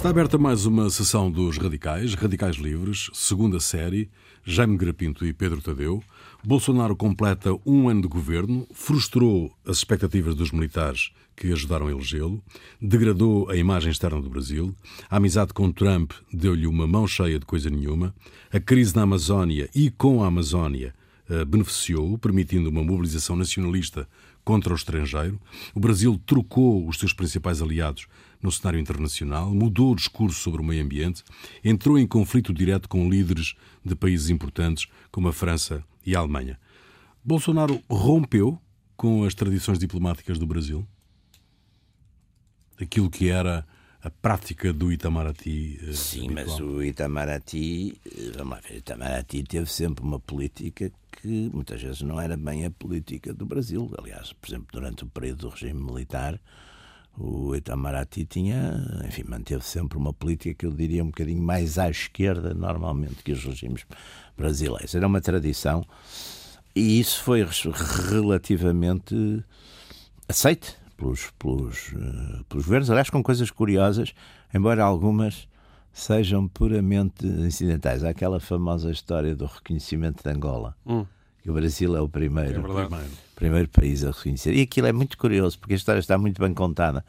Está aberta mais uma sessão dos Radicais, Radicais Livres, segunda série, Jaime Grapinto e Pedro Tadeu. Bolsonaro completa um ano de governo, frustrou as expectativas dos militares que ajudaram a elegê-lo, degradou a imagem externa do Brasil, a amizade com Trump deu-lhe uma mão cheia de coisa nenhuma, a crise na Amazónia e com a Amazónia eh, beneficiou, permitindo uma mobilização nacionalista contra o estrangeiro. O Brasil trocou os seus principais aliados no cenário internacional, mudou o discurso sobre o meio ambiente, entrou em conflito direto com líderes de países importantes como a França e a Alemanha. Bolsonaro rompeu com as tradições diplomáticas do Brasil? Aquilo que era a prática do Itamaraty. Eh, Sim, habitual. mas o Itamaraty, eh, vamos lá ver, o Itamaraty teve sempre uma política que muitas vezes não era bem a política do Brasil. Aliás, por exemplo, durante o período do regime militar, o Itamaraty tinha, enfim, manteve sempre uma política que eu diria um bocadinho mais à esquerda, normalmente, que os regimes brasileiros. Era uma tradição e isso foi relativamente aceite pelos, pelos, uh, pelos governos, aliás, com coisas curiosas, embora algumas sejam puramente incidentais. Há aquela famosa história do reconhecimento de Angola. Hum que o Brasil é o primeiro, é primeiro, primeiro país a reconhecer. E aquilo é muito curioso, porque a história está muito bem contada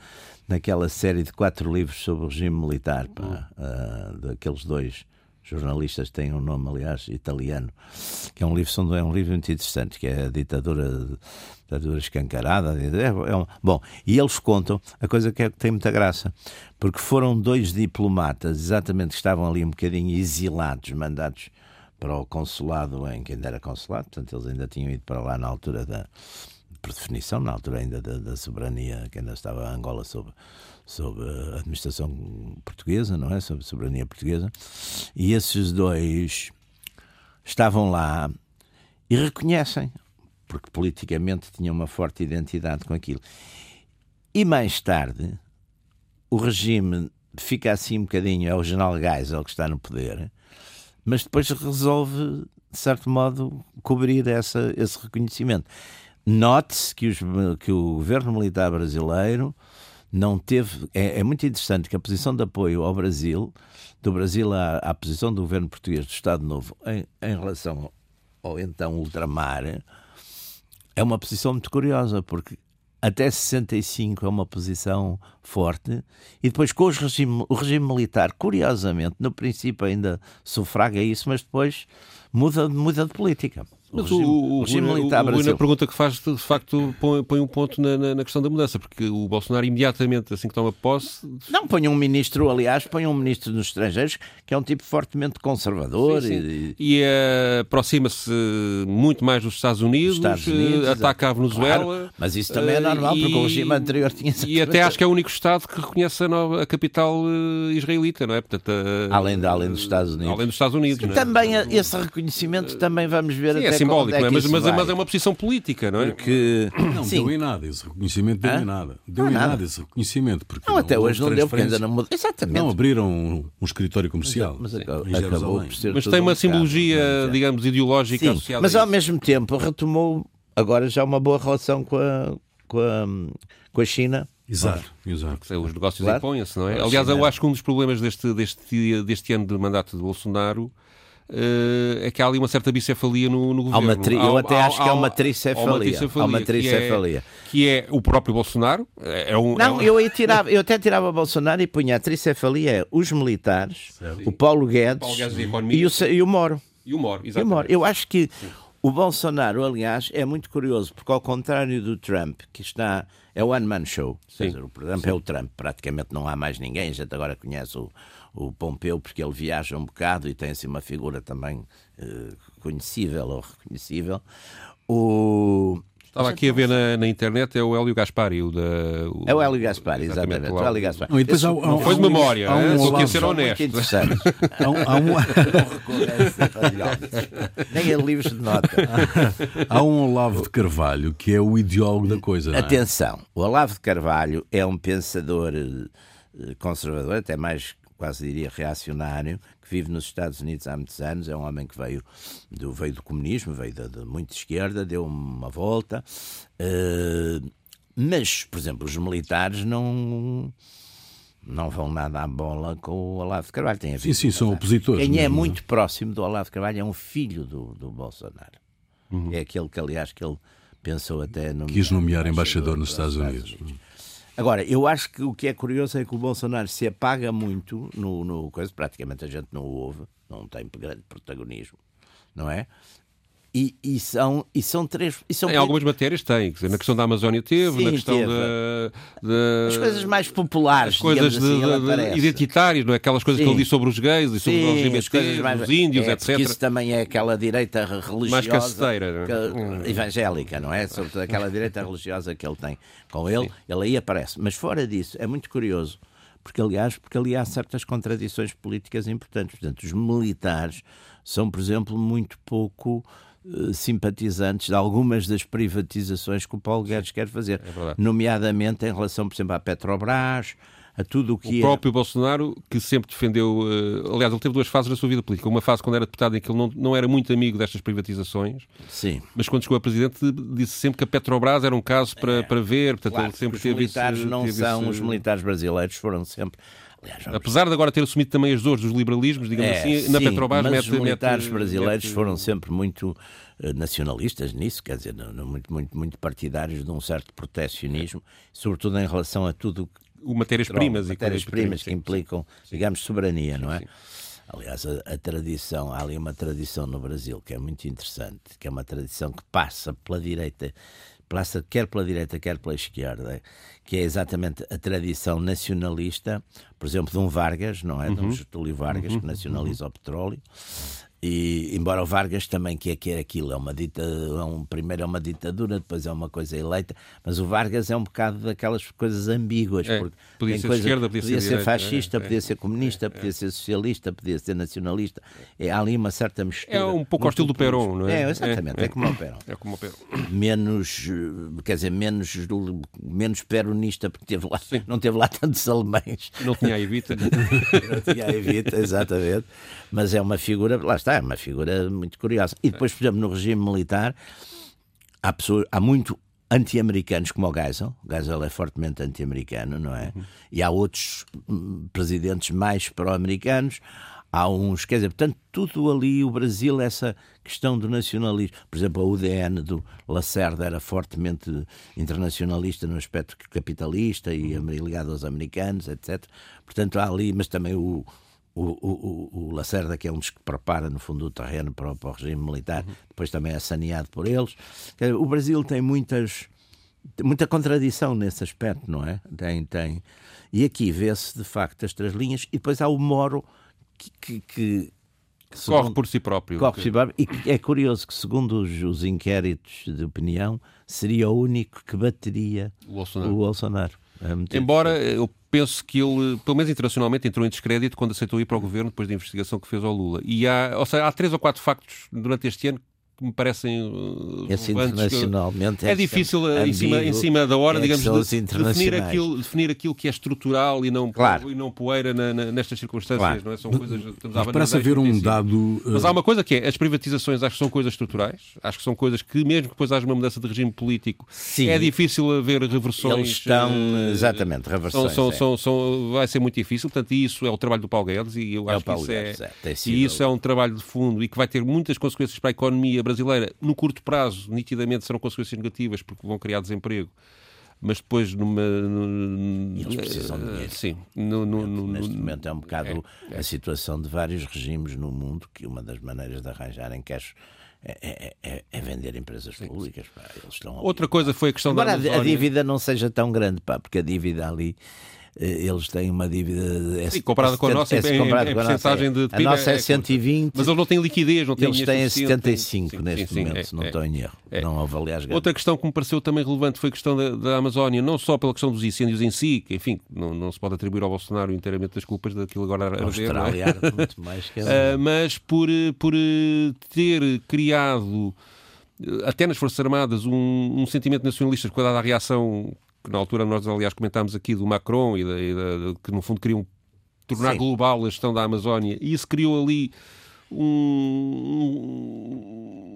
naquela série de quatro livros sobre o regime militar, pá, uh, daqueles dois jornalistas têm um nome, aliás, italiano, que é um livro, é um livro muito interessante, que é a ditadura, ditadura escancarada. É, é um, bom, e eles contam a coisa que, é, que tem muita graça, porque foram dois diplomatas, exatamente, que estavam ali um bocadinho exilados, mandados para o consulado em que ainda era consulado, portanto eles ainda tinham ido para lá na altura da, por definição, na altura ainda da, da soberania, que ainda estava a Angola sob, sob a administração portuguesa, não é? Sob a soberania portuguesa. E esses dois estavam lá e reconhecem, porque politicamente tinham uma forte identidade com aquilo. E mais tarde, o regime fica assim um bocadinho, é o general Geisel que está no poder, mas depois resolve, de certo modo, cobrir essa, esse reconhecimento. Note-se que, que o governo militar brasileiro não teve. É, é, muito interessante que a posição de apoio ao Brasil, do Brasil à, à posição do governo português do Estado Novo em, em relação ao então ultramar, é uma posição muito curiosa, porque até 65 é uma posição forte, e depois com regime, o regime militar, curiosamente, no princípio ainda sufraga isso, mas depois muda, muda de política. Mas o, regime, o, o regime militar o, o, na pergunta que faz, de facto, põe, põe um ponto na, na, questão da mudança, porque o Bolsonaro imediatamente, assim que toma posse... Não, põe um ministro, aliás, põe um ministro dos estrangeiros que é um tipo fortemente conservador. Sim, sim. E, e uh, aproxima-se muito mais dos Estados Unidos, Estados Unidos uh, ataca a Venezuela... Claro, mas isso também é normal, uh, porque o regime anterior tinha... E até acho que é o único Estado que reconhece a, nova, a capital israelita, não é? Portanto, além, de, além dos Estados Unidos. Além dos Estados Unidos, é? Também esse reconhecimento também vamos ver sim, até simbólico, é não é? Mas, mas, mas, é uma posição política, não é? Porque... Não Sim. deu em nada, esse reconhecimento deu Hã? em nada. Deu não, em nada. nada esse reconhecimento. Porque não, até hoje não deu, porque ainda não mudou. Exatamente. Não abriram um, um escritório comercial. Mas, mas acabou, acabou por ser Mas tem uma simbologia, digamos, ideológica Sim, associada Mas ao mesmo tempo retomou agora já uma boa relação com a, com a, com a China. Exato, exato. Os negócios claro. impõem-se, não é? Aliás, eu acho que um dos problemas deste, deste, deste ano de mandato de Bolsonaro uh, é que há ali uma certa bicefalia no, no governo. Tri... Eu até há, acho há, que é uma tricefalia. Há uma tricefalia. Que, é, que é o próprio Bolsonaro. É um, Não, é um... eu, tirava, eu até tirava Bolsonaro e punha a tricefalia é os militares, o Paulo Guedes, Paulo Guedes e, o, e o Moro. E o Moro, exatamente. O Moro. Eu acho que Sim. o Bolsonaro, aliás, é muito curioso, porque ao contrário do Trump, que está é o one man show. Dizer, o Trump é o Trump, praticamente não há mais ninguém. A gente agora conhece o, o Pompeu, porque ele viaja um bocado e tem assim uma figura também uh, conhecível ou reconhecível. O, Estava aqui a ver na, na, internet, é o Hélio Gaspari. O da, o, é o Hélio Gaspari, exatamente. exatamente. O Hélio Gaspari. Não, e depois há, há, não foi de memória, há um, é? ser honesto. há um, há um... Nem é livros de nota. há um Olavo de Carvalho que é o ideólogo da coisa. É? Atenção, o Olavo de Carvalho é um pensador eh, conservador, até mais quase diria reacionário, que vive nos Estados Unidos há muitos anos, é um homem que veio do, veio do comunismo, veio de, de muito esquerda, deu uma volta, uh, mas, por exemplo, os militares não não vão nada à bola com o Olavo de Carvalho. Tem sim, sim, são opositores. Quem é mesmo, é muito próximo do Olavo de Carvalho é um filho do, do Bolsonaro. Uhum. É aquele que, aliás, que ele pensou até nomear Quis nomear embaixador, embaixador nos Estados Unidos. Unidos. Agora, eu acho que o que é curioso é que o Bolsonaro se apaga muito no, no coisa, praticamente a gente não o ouve, não tem grande protagonismo, não é? E, e, são, e são três. E são em algumas matérias tem, na questão da Amazónia teve, Sim, na questão teve. Da, As coisas mais populares, as coisas assim, de, de, identitárias, não é? aquelas coisas Sim. que ele diz sobre os gays e sobre Sim, os LGBT, mais... os índios, é, etc. Isso também é aquela direita religiosa. Mais caceteira, que, hum. evangélica, não é? Sobretudo aquela direita religiosa que ele tem com ele, Sim. ele aí aparece. Mas fora disso, é muito curioso porque aliás, porque ali há certas contradições políticas importantes. Portanto, os militares são, por exemplo, muito pouco simpatizantes de algumas das privatizações que o Paulo Guedes quer fazer, é nomeadamente em relação, por exemplo, à Petrobras, a tudo o que o é... próprio Bolsonaro, que sempre defendeu. Uh, aliás, ele teve duas fases na sua vida política. Uma fase quando era deputado em que ele não, não era muito amigo destas privatizações. Sim. Mas quando chegou a presidente, disse sempre que a Petrobras era um caso para, é, para ver. Portanto, claro, ele sempre os teve militares não são. Os militares brasileiros foram sempre Aliás, Apesar de agora ter assumido também as dores dos liberalismos, digamos é, assim, na sim, Petrobras mas mete, os militares mete, brasileiros mete... foram sempre muito uh, nacionalistas nisso, quer dizer, não, muito, muito, muito partidários de um certo protecionismo, sobretudo em relação a tudo o matérias-primas e matérias-primas que implicam, sim, digamos, soberania, não é? Aliás, a, a, tradição, há ali uma tradição no Brasil que é muito interessante, que é uma tradição que passa pela direita passa quer pela direita, quer pela esquerda, que é exatamente a tradição nacionalista, por exemplo, de um Vargas, não é? Uhum. De um Getúlio Vargas, uhum. que nacionaliza uhum. o petróleo, e embora o Vargas também que é que é aquilo, é uma dita, é um, primeiro é uma ditadura, depois é uma coisa eleita, mas o Vargas é um bocado daquelas coisas ambíguas, é, porque podia ser coisa, esquerda, podia, podia ser, direita, fascista, é, podia é, ser comunista, é, podia ser socialista, podia ser nacionalista. É, há ali uma certa mistura. É um pouco ao estilo do Perón, não é? É, exatamente, é, como o Perón. É como o Perón. Menos, quer dizer, menos, menos peronista, porque teve lá, não teve lá tantos alemães. Não tinha a Evita. não tinha a Evita, exatamente. Mas é uma figura, lá está, é uma figura muito curiosa. E depois, por exemplo, no regime militar, há, pessoas, há muito anti-americanos como o Geisel. O Geisel é fortemente anti-americano, não é? Uhum. E há outros hum, presidentes mais pró-americanos. Há uns, quer dizer, portanto, tudo ali, o Brasil, essa questão do nacionalismo. Por exemplo, a UDN do Lacerda era fortemente internacionalista no aspecto capitalista e uhum. ligado aos americanos, etc. Portanto, há ali, mas também o, o, o, o, Lacerda, que é um dos que prepara, no fundo, o terreno para, para o regime militar, uhum. depois também é saneado por eles. O Brasil tem muitas muita contradição nesse aspecto, não é? Tem, tem. E aqui vê-se, de facto, as três linhas, e depois há o Moro que, que, que corre por si próprio. Corre por si próprio. E é curioso que, segundo os, os, inquéritos de opinião, seria o único que bateria o Bolsonaro. O Bolsonaro. É Embora eu penso que ele, pelo menos internacionalmente, entrou em descrédito quando aceitou ir para o governo depois da investigação que fez ao Lula. E há, ou seja, há três ou quatro factos durante este ano que me parecem uh, Esse internacionalmente é, é difícil uh, em cima, em cima da hora, é digamos, de, definir, aquilo, definir aquilo que é estrutural e não, claro. e não poeira na, na, nestas circunstâncias, claro. não é? São coisas. Mas parece haver um dado. Uh... Mas há uma coisa que é: as privatizações acho que são coisas estruturais, acho que são coisas que, mesmo que depois haja uma mudança de regime político, Sim. é difícil haver reversões. Eles estão, uh, exatamente, reversões. São, são, é. são, vai ser muito difícil, portanto, isso é o trabalho do Paulo Guedes e eu é acho que isso, é, é, e isso é um trabalho de fundo e que vai ter muitas consequências para a economia brasileira no curto prazo, nitidamente serão consequências negativas porque vão criar desemprego mas depois numa. No, Eles precisam de dinheiro. Sim. No, no, Neste momento é um bocado é, é. a situação de vários regimes no mundo que uma das maneiras de arranjarem cash é, é, é, é vender empresas públicas. Pá, Outra coisa foi a questão Embora da. a dívida não seja tão grande, pá, porque a dívida ali eh, eles têm uma dívida. Sim, comparada com a nossa, é, em, em, em porcentagem de PIB. A nossa é, é 120. Mas eles não têm liquidez, não têm Eles têm 75 sim, neste sim, momento, é, se não é, estou em erro. É. Não Outra questão que me pareceu também relevante foi a questão da, da Amazónia, não só pela questão dos incêndios em si, que, enfim, não, não se pode atribuir ao Bolsonaro inteiramente as culpas daquilo agora a ver, não é? muito mais que uh, Mas por, por eh, ter criado eh, até nas Forças Armadas, um, um sentimento nacionalista com a reação que na altura nós, aliás, comentámos aqui do Macron e, da, e da, que, no fundo, queriam tornar Sim. global a gestão da Amazónia, e isso criou ali um,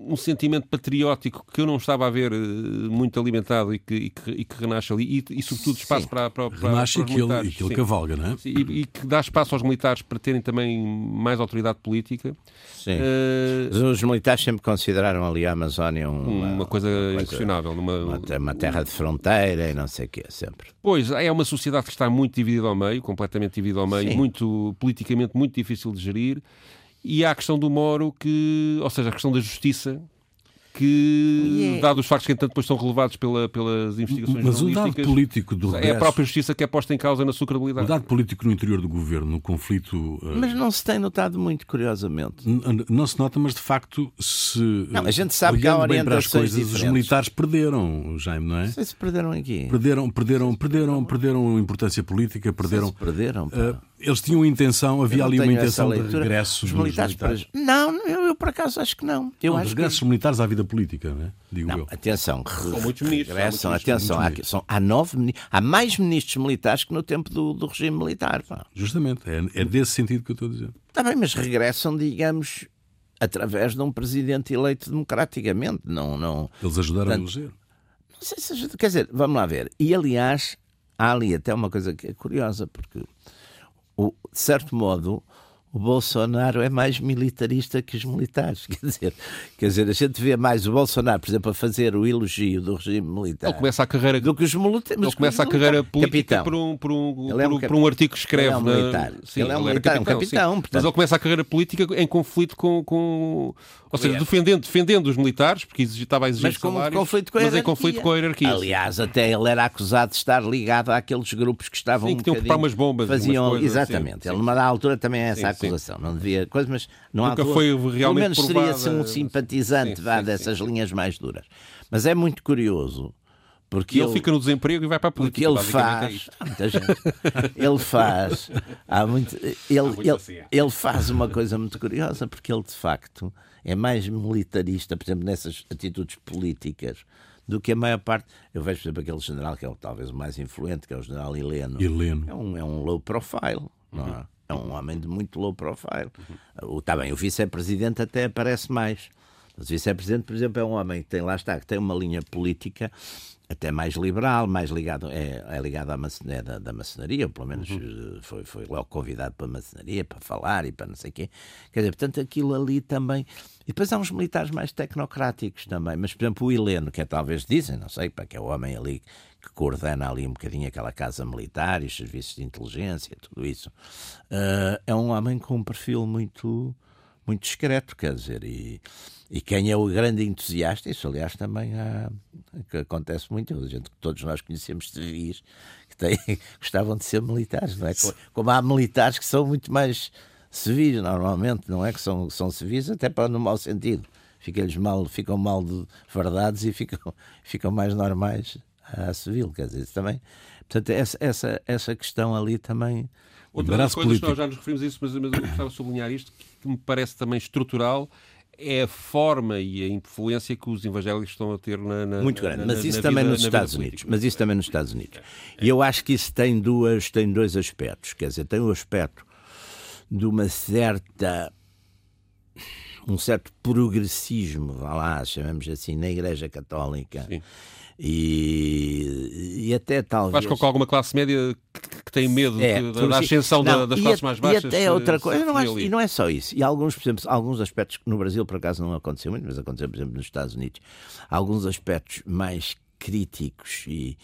um sentimento patriótico que eu não estava a ver uh, muito alimentado e que, e que, e que renasce ali, e, e sobretudo espaço para, para, para, renasce para os militares. E que ele cavalga, não é? Sim, e, e, que dá espaço aos militares para terem também mais autoridade política. Sim. Uh, os militares sempre consideraram ali a Amazónia uma, uma coisa uma inquestionável. Uma, uma, uma, terra de fronteira e não sei o quê, sempre. Pois, é uma sociedade que está muito dividida ao meio, completamente dividida ao meio, muito politicamente muito difícil de gerir. E há a questão do Moro, que, ou seja, a questão da justiça, que, yeah. dados os factos que entanto depois são relevados pela, pelas investigações Mas o dado político do regresso, É a própria justiça que é posta em causa na sua credibilidade. O dado político no interior do governo, no conflito... Uh... Mas não se tem notado muito, curiosamente. Não se nota, mas de facto se... Não, a gente sabe que há bem para as coisas, diferentes. os militares perderam, Jaime, não é? Não sei se perderam aqui. Perderam, perderam, perderam, perderam importância política, perderam... Se perderam, uh, eles tinham intenção, havia ali uma intenção de regresso dos militares. militares. Não, eu, eu, por acaso acho que não. Eu não, acho regressos que... militares à vida política, não é? Digo não, eu. Atenção, são muitos ministros. Regressam, atenção, há, são, há, nove, há mais ministros militares que no tempo do, do regime militar. Pá. Justamente, é, é desse sentido que eu estou a dizer. Está bem, mas regressam, digamos, através de um presidente eleito democraticamente. Não, não... Eles ajudaram Portanto, a eleger. Não sei se ajuda. Quer dizer, vamos lá ver. E aliás, há ali até uma coisa que é curiosa, porque o, de certo modo, o Bolsonaro é mais militarista que os militares. Quer dizer, quer dizer, a gente vê mais o Bolsonaro, por exemplo, a fazer o elogio do regime militar. Ele começa a carreira do que os militares. Ele começa a carreira política por um, por, um, é um, por um artigo que escreve. Ele é um militar. Na... Sim, ele é um militar, capitão, um capitão. Portanto... Mas ele começa a carreira política em conflito com, com ou seja, defendendo, defendendo os militares, porque estava a exigir mas salários, conflito com a mas em conflito com a hierarquia. Aliás, até ele era acusado de estar ligado àqueles grupos que estavam sim, que tinham que umas bombas. Faziam, coisas, exatamente. Sim, ele, numa altura, também é essa sim, acusação. Não devia coisa, mas não Nunca há foi realmente Pelo menos provada... seria um simpatizante vá, dessas linhas mais duras. Mas é muito curioso. Porque ele, ele, fica no desemprego e vai para a política. Porque ele faz. É muita gente. ele faz. Há muito, ele, há muito ele, assim, é. ele faz uma coisa muito curiosa, porque ele de facto é mais militarista, por exemplo, nessas atitudes políticas, do que a maior parte. Eu vejo, por exemplo, aquele general que é talvez o mais influente, que é o general Heleno. Heleno. É um, é um low profile, não é? É um homem de muito low profile. Uhum. O, tá bem, o vice-presidente até aparece mais. Mas o vice-presidente, por exemplo, é um homem que tem, lá está, que tem uma linha política até mais liberal, mais ligado, é, é ligado à maçonaria, da, da maçonaria, ou pelo menos uhum. Eh, foi, foi logo convidado para a maçonaria, para falar e para não sei o quê. Quer dizer, portanto, aquilo ali também. E depois há uns militares mais tecnocráticos também, mas, por exemplo, o Heleno, que é talvez dizem, não sei, para que é o homem ali que coordena ali um bocadinho aquela casa militar e os serviços de inteligência, tudo isso, uh, é um homem com um perfil muito, muito discreto, quer dizer, e e quem é o grande entusiasta, isso aliás também há, que acontece muito, a gente, todos nós conhecemos civis que têm, gostavam de ser militares, não é? Como há militares que são muito mais civis normalmente, não é? Que são, são civis até para no mau sentido. Ficam-lhes mal, ficam mal de verdades e ficam, ficam mais normais a civil, quer dizer, também. Portanto, essa, essa, essa questão ali também. Outra das coisas que nós já nos referimos a isso, mas, mas eu gostava de sublinhar isto, que me parece também estrutural, é a forma e a influência que os evangélicos estão a ter na, na muito grande, na, mas isso também vida, nos Estados Unidos, mas isso também nos Estados Unidos. E eu acho que isso tem duas, tem dois aspectos, quer dizer, tem o um aspecto de uma certa um certo progressismo, vá lá, chamamos assim, na Igreja Católica. Sim e, e até talvez. Faz com que alguma classe média que, tem medo é, de, da ascensão não, das classes mais baixas. E até outra coisa, não acho, e não é só isso. E alguns, por exemplo, alguns aspectos que no Brasil por acaso não aconteceu muito, mas aconteceu, por exemplo, nos Estados Unidos, alguns aspectos mais críticos e,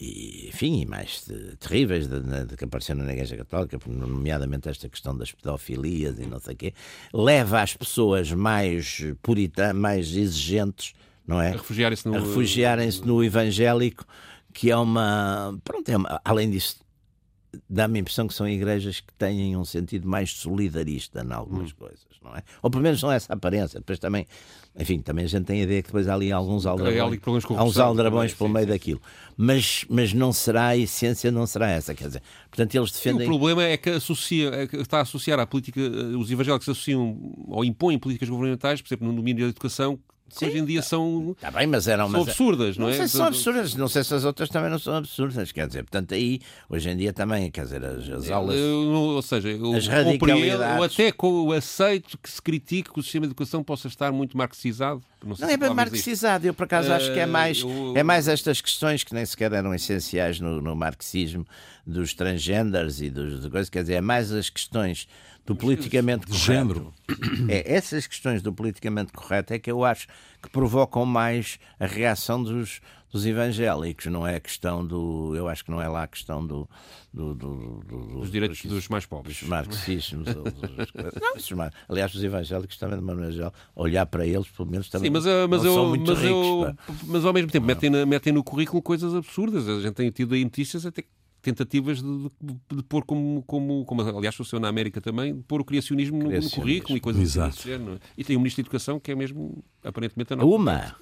e enfim, mais terríveis de, de, de, que apareceram na Igreja Católica, nomeadamente esta questão das pedofilias e não sei o quê, leva as pessoas mais puritanas, mais exigentes não é? Refugiarem-se no... Refugiarem-se no evangélico, que é uma. Pronto, é uma, além disso, dá-me a impressão que são igrejas que têm um sentido mais solidarista em algumas hum. coisas, não é? Ou pelo menos não é essa aparência. Depois também, enfim, também a gente tem a ideia que depois há ali alguns aldrabões, há uns aldrabões pelo meio sim, daquilo. Mas, mas não será a essência, não será essa. Quer dizer, portanto, eles defendem. O problema é que, associa, é que está a associar à política, os evangélicos associam ou impõem políticas governamentais, por exemplo, no domínio da educação, que hoje em dia são, tá bem, mas eram, são absurdas, não, não é? Sei se são absurdas, não sei se as outras também não são absurdas, quer dizer, portanto aí, hoje em dia também, quer dizer, as, as aulas... Eu, ou seja, eu as ou até com, aceito que se critique que o sistema de educação possa estar muito marxizado. Não, não é bem marxizado, eu por acaso uh, acho que é mais, eu... é mais estas questões que nem sequer eram essenciais no, no marxismo, dos transgenders e dos coisas, quer dizer, é mais as questões do politicamente de género. É, essas questões do politicamente correto é que eu acho que provocam mais a reação dos, dos evangélicos, não é a questão do. Eu acho que não é lá a questão do. do, do, do dos direitos dos, dos mais pobres. Dos marxismos. não, aliás, os evangélicos também, de maneira geral, olhar para eles, pelo menos também. Sim, mas, eh, mas, eu, mas, ricos, eu, mas ao mesmo tempo metem, metem no currículo coisas absurdas. A gente tem tido aí notícias até tentativas de, de, de, pôr como, como, como, aliás sucedeu na América também, de pôr o criacionismo, criacionismo. No, no, currículo e coisas Exato. desse género. E tem um Ministro da Educação que é mesmo, aparentemente, a não. Uma!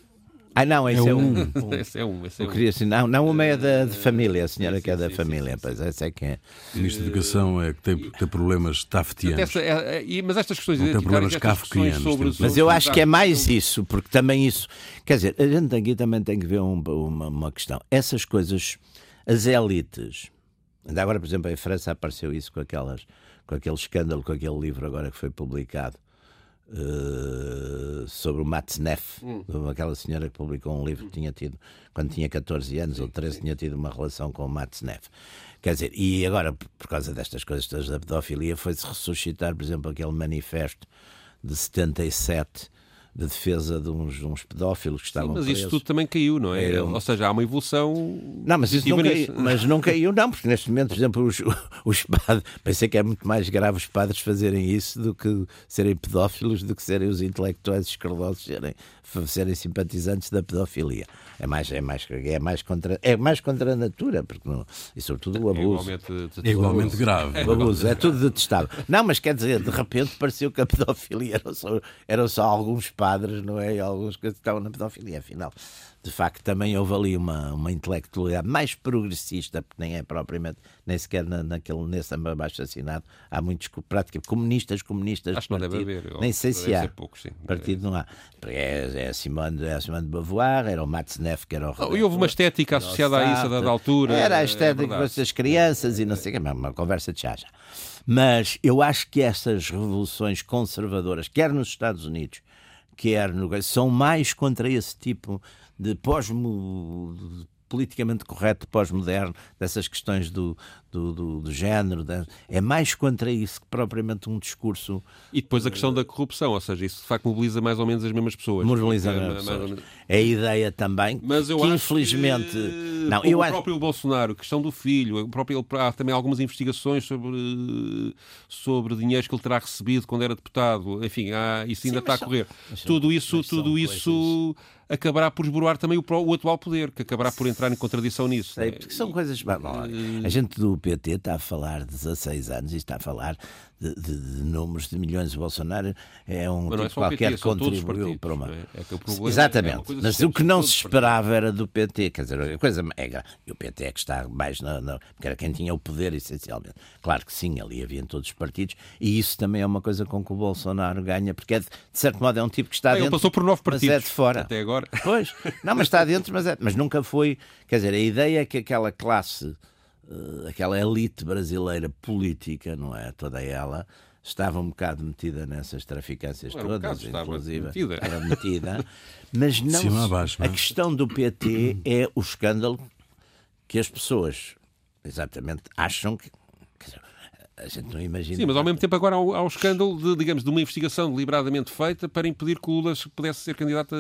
Ah, não, esse é, é um. esse é um. Esse é um. Assim, não, não, uma é da de família, a senhora sim, que é da sim, família, sim, pois essa é que é. O Ministro da Educação é que tem, tem problemas tafetianos. É, é, mas estas questões. Não tem problemas kafkianos. Sobre, sobre, mas eu acho que é mais isso, porque também isso. Quer dizer, a gente aqui também tem que ver um, uma, uma questão. Essas coisas, as elites Ainda agora, por exemplo, em França apareceu isso com, aquelas, com aquele escândalo, com aquele livro agora que foi publicado uh, sobre o Matzneff, hum. aquela senhora que publicou um livro que tinha tido, quando tinha 14 anos sim, ou 13, sim. tinha tido uma relação com o Matzneff. Quer dizer, e agora, por causa destas coisas todas da pedofilia, foi-se ressuscitar, por exemplo, aquele manifesto de 77 de defesa de uns, de uns pedófilos que estavam Sim, mas presos. isso tudo também caiu, não é? Era... Ou seja, há uma evolução. Não, mas isso não caiu, mas não caiu, não, porque neste momento, por exemplo, os, os padres, pensei que é muito mais grave os padres fazerem isso do que serem pedófilos, do que serem os intelectuais escrodosos serem, serem simpatizantes da pedofilia. É mais, é mais, é mais, contra, é mais contra a natura, porque não, e sobretudo o abuso. É igualmente, é igualmente grave. O abuso, é tudo detestável. Não, mas quer dizer, de repente pareceu que a pedofilia eram só, eram só alguns padres, não é? E alguns que estavam na pedofilia, afinal de facto também houve ali uma, uma intelectualidade mais progressista, porque nem é propriamente, nem sequer na, naquele, nesse abaixo assinado, há muitos praticamente comunistas, comunistas. Acho que não deve haver. Nem sei se há. Poucos, sim. Partido não há. É, é, a Simone, é Simone de Beauvoir, era o Matzneff, que era o. E houve uma estética associada a isso a dada altura. Era a é estética é das crianças e não sei o que, uma conversa de chacha. Mas eu acho que essas revoluções conservadoras, quer nos Estados Unidos, quer no são mais contra esse tipo de pós politicamente correto pós-moderno, dessas questões do, do, do, do género, da, é mais contra isso que propriamente um discurso. E depois a questão da corrupção, ou seja, isso de facto mobiliza mais ou menos as mesmas pessoas. Mobiliza é, as mesmas pessoas. É a ideia também Mas eu que infelizmente. Que, não, eu o acho... próprio Bolsonaro, a questão do filho, o próprio, há também algumas investigações sobre, sobre dinheiros que ele terá recebido quando era deputado, enfim, há, isso ainda Sim, está a correr. São, tudo isso, tudo isso acabará por esboroar também o, o, atual poder, que acabará por entrar em contradição nisso. Sei, é? porque são coisas. Bom, a gente do PT está a falar de 16 anos e está a falar de, de, de números de milhões. de Bolsonaro é um tipo é qualquer que contribuiu para uma. É, é Exatamente. É Mas o que não se esperava era do PT. Quer dizer, a coisa é. E o PT é que está mais na, na. Porque era quem tinha o poder, essencialmente. Claro que sim, ali havia em todos os partidos. E isso também é uma coisa com que o Bolsonaro ganha, porque é de, de certo modo é um tipo que está dentro. Ele passou por nove partidos. Mas é de fora. Até agora. Pois. Não, mas está dentro, mas, é, mas nunca foi. Quer dizer, a ideia é que aquela classe uh, aquela elite brasileira política, não é? Toda ela estava um bocado metida nessas traficâncias todas, um inclusive metida. era metida, mas não, abaixo, não é? a questão do PT é o escândalo que as pessoas exatamente acham que a gente não imagina. Sim, mas ao mesmo tempo agora há, o escândalo de, digamos, de uma investigação deliberadamente feita para impedir que Lula pudesse ser candidato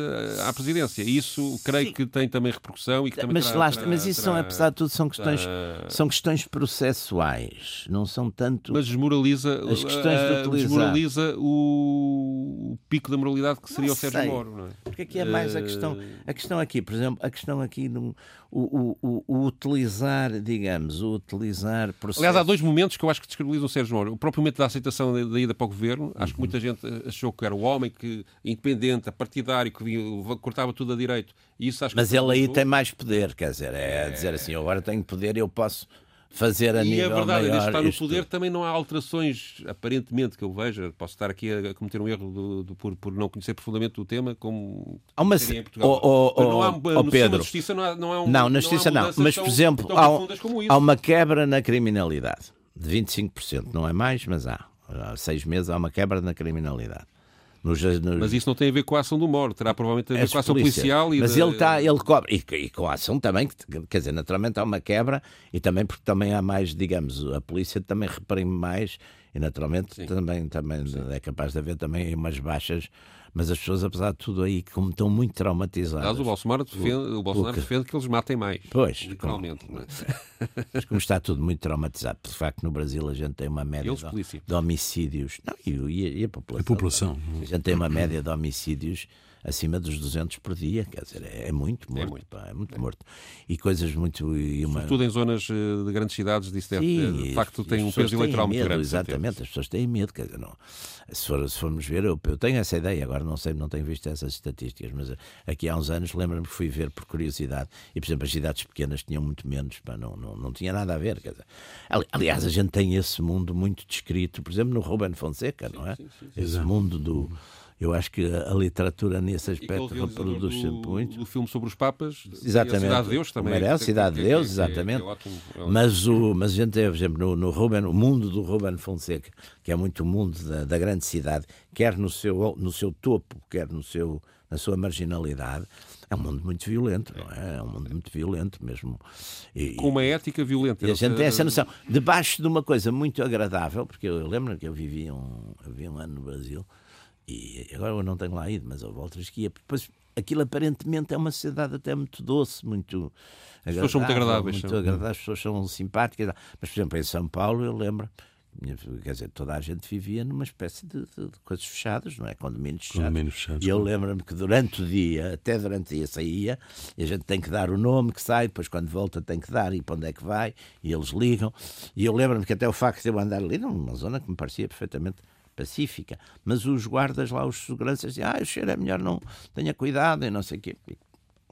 à presidência. Isso creio Sim. que tem também repercussão e que também mas, terá, lá, terá, mas isso terá, são, apesar de tudo, são questões, são questões processuais, não são tanto. Mas desmoraliza, as questões de uh, desmoraliza o, o, pico da moralidade que seria não o Sérgio sei. Moro. Não é? Porque aqui é mais a questão. A questão aqui, por exemplo, a questão aqui no, o, o, o, utilizar, digamos, o utilizar processos... Aliás, há dois momentos que eu acho que descredibilizam o Sérgio Moro. O próprio momento da aceitação da, da ida para o governo, acho uhum. que muita gente achou que era o homem que, independente, partidário, que vinha, cortava tudo a direito. E isso acho Mas ele aí tem mais poder, quer dizer, é, é dizer assim, agora tenho poder e eu posso fazer a e nível E a verdade maior, é que está no isto... poder também não há alterações, aparentemente, que eu veja. Posso estar aqui a cometer um erro do, do, por, por não conhecer profundamente o tema, como há uma... em Portugal. Oh, oh, não há, oh, no Pedro. justiça não, há, não, há um, não, na justiça não. Mas, por exemplo, tão, há, há uma quebra na criminalidade de 25%. Não é mais, mas há. Há seis meses há uma quebra na criminalidade. Nos, nos... Mas isso não tem a ver com a ação do Moro, terá provavelmente a ver com a ação polícia. policial e Mas ele está, ele cobra, e, e, com a ação também, quer dizer, naturalmente há uma quebra e também porque também há mais, digamos, a polícia também reprime mais e naturalmente Sim. também, também Sim. é capaz de haver também umas baixas mas as pessoas, apesar de tudo aí, como estão muito traumatizadas. Aliás, o Bolsonaro defende, o, o Bolsonaro que... defende que eles matem mais. Pois. Literalmente. Como, é? mas como está tudo muito traumatizado, de facto, no Brasil a gente tem uma média de, de, homicídios. Não, e, e, a população. A população. A gente tem uma média de homicídios acima dos 200 por dia, quer dizer, é muito é morto, é muito, pá, é muito é. morto. E coisas muito... E uma... Sobretudo em zonas eh, de grandes cidades, deve, Sim, de facto tem um peso eleitoral medo, muito grande. Exatamente, as pessoas têm medo, quer dizer, não, se, for, se formos ver, eu, eu, tenho essa ideia, agora não sei, não tenho visto essas estatísticas, mas aqui há uns anos lembro-me que fui ver por curiosidade, e por exemplo as cidades pequenas tinham muito menos, pá, não, não, não tinha nada a ver, quer dizer, aliás, a gente tem esse mundo muito descrito, por exemplo, no Ruben Fonseca, sim, não é? Sim, sim, esse mundo do eu acho que a, literatura nesse aspecto reproduz sempre muito. O filme sobre os Papas, exatamente. Cidade de Deus também. Merece, Cidade de Deus, exatamente. mas, o, mas a gente tem, por exemplo, no, no Ruben, o mundo do Ruben Fonseca, que é muito o mundo da, da grande cidade, quer no seu, no seu topo, quer no seu, na sua marginalidade, é um mundo muito violento, não é? É um mundo muito violento mesmo. E, Com uma ética violenta. E a gente tem essa noção. Debaixo de uma coisa muito agradável, porque eu, eu lembro que eu vivi um, eu vivi um ano no Brasil e agora eu não tenho lá ido, mas houve outras que ia. Depois, aquilo aparentemente é uma sociedade até muito doce, muito. As pessoas são muito agradáveis. Muito agradáveis, as pessoas são simpáticas. Mas, por exemplo, em São Paulo, eu lembro. Quer dizer, toda a gente vivia numa espécie de, de, de coisas fechadas, não é? Condomínios fechados. Condomínios fechados. E eu lembro-me que durante o dia, até durante o dia saía, e a gente tem que dar o nome que sai, depois quando volta tem que dar e para onde é que vai, e eles ligam. E eu lembro-me que até o facto de eu andar ali numa zona que me parecia perfeitamente pacífica, mas os guardas lá, os seguranças, diziam, ah, o cheiro é melhor não, tenha cuidado e não sei o quê.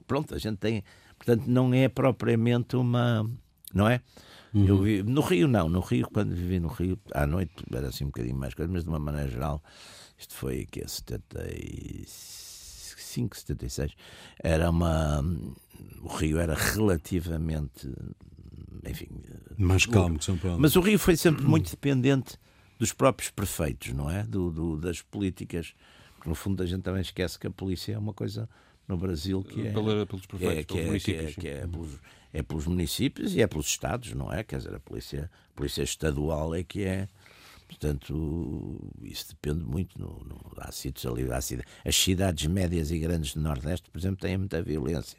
pronto, a gente tem, portanto, não é propriamente uma, não é? Uhum. Eu vi, no Rio não, no Rio, quando vivi no Rio, à noite era assim um bocadinho mais coisa, mas de uma maneira geral, isto foi que 75, 76, era uma, o Rio era relativamente, enfim... Mais calmo que São Paulo. Mas o Rio foi sempre muito dependente dos próprios prefeitos, não é? Do, do, das políticas. Porque, no fundo, a gente também esquece que a polícia é uma coisa no Brasil que é. Pela, pelos prefeitos, é, que pelos é, que é, que é, pelos, é pelos municípios e é pelos estados, não é? Quer dizer, a polícia, a polícia estadual é que é. Portanto, isso depende muito. No, no, há sítios ali, há, as cidades médias e grandes do Nordeste, por exemplo, têm muita violência.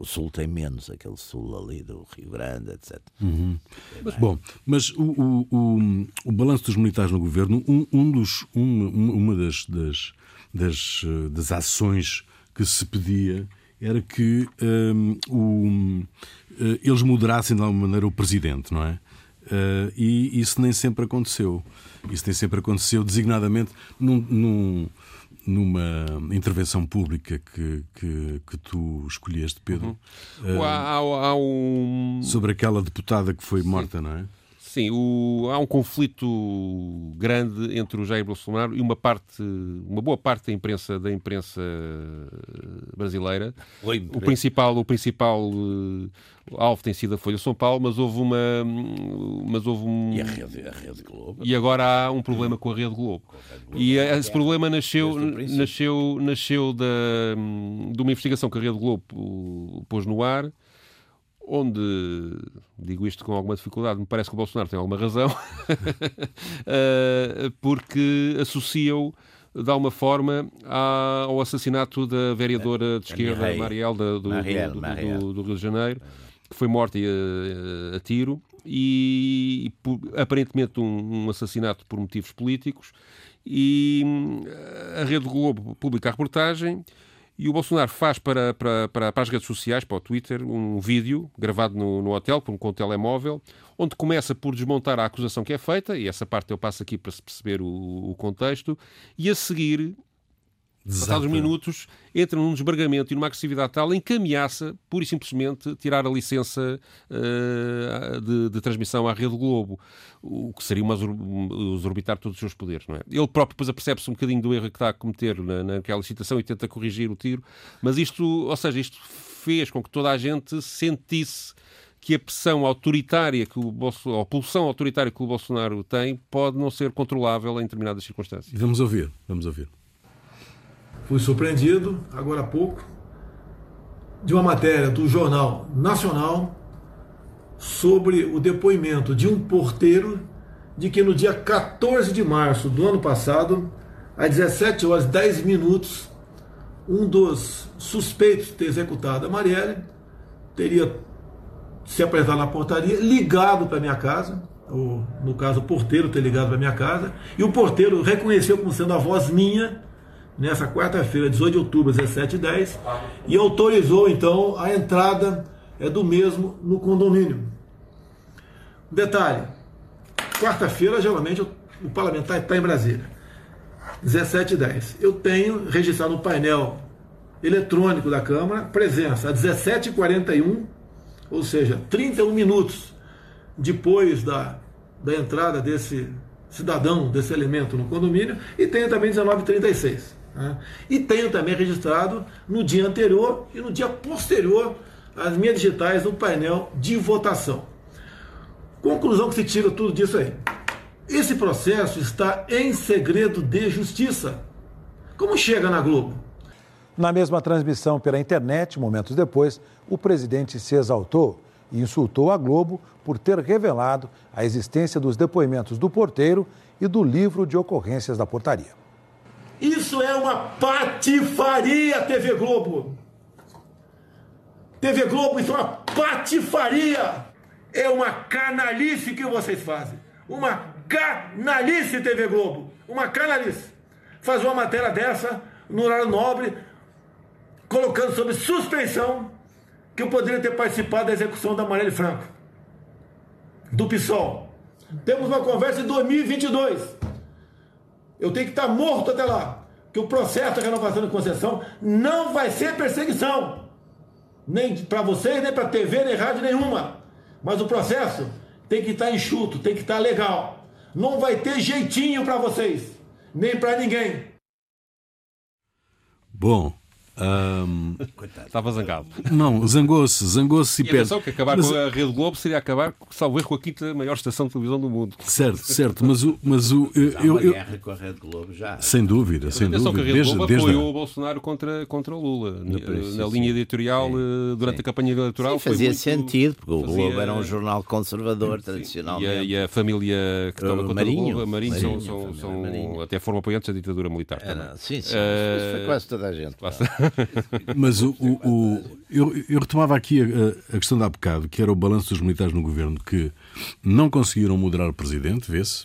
O Sul tem menos, aquele Sul ali do Rio Grande, etc. Uhum. Mas, bom, mas o, o, o, o, balanço dos militares no governo, um, um dos, um, uma das, das, das, das, ações que se pedia era que um, o, eh, eles moderassem de alguma maneira o presidente, não é? Uh, e isso nem sempre aconteceu. Isso nem sempre aconteceu, designadamente num, num numa intervenção pública que, que, que tu escolheste, Pedro, uhum. uh, há, há, um... sobre aquela deputada que foi morta, Sim. não é? Sim, o, há um conflito grande entre o Jair Bolsonaro e uma parte, uma boa parte da imprensa da imprensa brasileira. Oi, o principal, o principal uh, alvo tem sido a Folha de São Paulo, mas houve uma, mas houve um e a rede, a rede Globo. E agora há um problema com a Rede Globo. Globo e esse problema nasceu, nasceu, nasceu da, de uma investigação que a Rede Globo pôs no ar onde, digo isto com alguma dificuldade, me parece que o Bolsonaro tem alguma razão, eh, porque associam de alguma forma ao assassinato da vereadora de esquerda Marielle do, do, do, Rio de Janeiro, que foi morta a, a tiro, e, aparentemente um, um, assassinato por motivos políticos. E a Rede Globo publica a reportagem e o Bolsonaro faz para, para, para, para, as redes sociais, para o Twitter, um vídeo gravado no, no hotel com, com o telemóvel, onde começa por desmontar a acusação que é feita, e essa parte eu passo aqui para se perceber o, o contexto, e a seguir Passados minutos, entra num desbargamento e numa agressividade tal em que ameaça, pura e simplesmente, tirar a licença uh, de, de, transmissão à Rede Globo, o que seria uma exorbitar todos os seus poderes. Não é? Ele próprio depois apercebe-se um bocadinho do erro que está a cometer na, naquela licitação e tenta corrigir o tiro, mas isto, ou seja, isto fez com que toda a gente sentisse que a pressão autoritária que o Bolsonaro, a pulsão autoritária que o Bolsonaro tem pode não ser controlável em determinadas circunstâncias. Vamos ouvir, vamos ouvir. Fui surpreendido, agora há pouco, de uma matéria do Jornal Nacional sobre o depoimento de um porteiro de que no dia 14 de março do ano passado, às 17 horas 10 minutos, um dos suspeitos de ter executado a Marielle teria se apresentado na portaria, ligado para minha casa, ou no caso o porteiro ter ligado para minha casa, e o porteiro reconheceu como sendo a voz minha nessa quarta-feira, 18 de outubro, 17h10, e autorizou então a entrada é, do mesmo no condomínio. Detalhe: quarta-feira, geralmente, o parlamentar está em Brasília. 17h10. Eu tenho registrado no painel eletrônico da Câmara presença a 17h41, ou seja, 31 minutos depois da, da entrada desse cidadão, desse elemento no condomínio, e tenho também 19h36. Né? E tenho também registrado no dia anterior e no dia posterior as minhas digitais no painel de votação. Conclusão que se tira tudo disso aí. Esse processo está em segredo de justiça. Como chega na Globo? Na mesma transmissão pela internet, momentos depois, o presidente se exaltou e insultou a Globo por ter revelado a existência dos depoimentos do porteiro e do livro de ocorrências da portaria. Isso é uma patifaria, TV Globo. TV Globo, isso é uma patifaria. É uma canalice que vocês fazem. Uma canalice, TV Globo. Uma canalice. Fazer uma matéria dessa no horário nobre, colocando sob suspensão que eu poderia ter participado da execução da Marielle Franco, do PSOL. Temos uma conversa em 2022. Eu tenho que estar morto até lá. Que o processo de renovação de concessão não vai ser perseguição. Nem para vocês, nem para TV, nem rádio nenhuma. Mas o processo tem que estar enxuto, tem que estar legal. Não vai ter jeitinho para vocês, nem para ninguém. Bom, um... Estava zangado. Não, zangou-se, zangou-se e, e atenção, que acabar mas... com a Rede Globo seria acabar, salvo erro, com a quinta maior estação de televisão do mundo. Certo, certo, mas o. Mas o eu, eu, uma eu... guerra com a Rede Globo já. Sem dúvida, sem atenção dúvida. que a Rede Globo desde, apoiou desde... o Bolsonaro contra, contra o Lula. Na, na linha editorial, sim, eh, durante sim. a campanha eleitoral. Sim, fazia muito... sentido, porque o fazia... Globo era um jornal conservador, tradicionalmente. E a, e a família que toma conta Marinho, do Globo, Marinho, Marinho, são, são, são até foram apoiantes da ditadura militar. Era, sim, sim. Uh... foi quase toda a gente. Mas o o, o, eu, eu, retomava aqui a, a, questão de há bocado, que era o balanço dos militares no governo, que não conseguiram moderar o presidente, vê-se,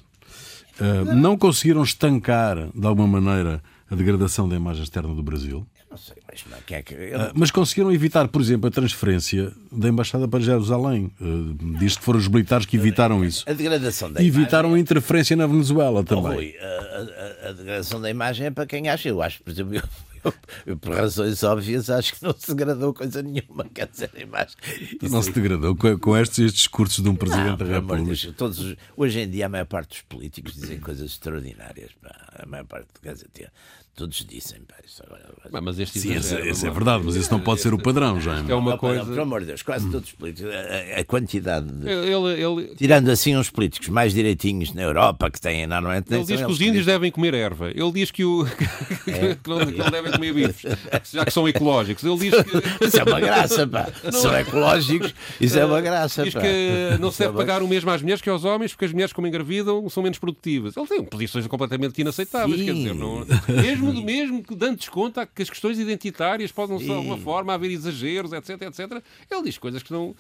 uh, não conseguiram estancar, de alguma maneira, a degradação da imagem externa do Brasil. Não sei, mas, é que eu... uh, mas conseguiram evitar, por exemplo, a transferência da embaixada para Jerusalém. Uh, diz que foram os militares que evitaram isso. A degradação da Evitaram imagem... a interferência na Venezuela também. Oh, Rui, a, a, a, degradação da imagem é para quem acha. Eu acho, por exemplo, eu, por razões óbvias, acho que não se degradou coisa nenhuma. Quer dizer, mais. Não se degradou com, com estes, estes discursos de um Presidente não, da República. Todos, hoje em dia, a maior parte dos políticos dizem coisas extraordinárias. Pá. A maior parte, quer dizer, todos dizem. Pá, isso agora, mas este Sim, isso, é, isso é verdade, mas isso não pode ser o padrão, já. É uma coisa. Pelo amor de Deus, quase todos os políticos. A, a quantidade. De... Ele, ele... Tirando assim uns políticos mais direitinhos na Europa que têm normalmente. Ele diz que os índios devem comer erva. Ele diz que, o... É. que, não, que não devem comer bifes, já que são ecológicos. Ele diz que. Isso é uma graça, pá. Não. São ecológicos, isso é uma graça. Diz pá. que não se deve pagar o mesmo às mulheres que aos homens, porque as mulheres, como engravidam, são menos produtivas. Ele tem posições completamente inaceitáveis, Sim. quer dizer, não... mesmo, mesmo dando desconto que as questões identitárias podem, de alguma forma, haver exageros, etc, etc. Ele diz coisas que não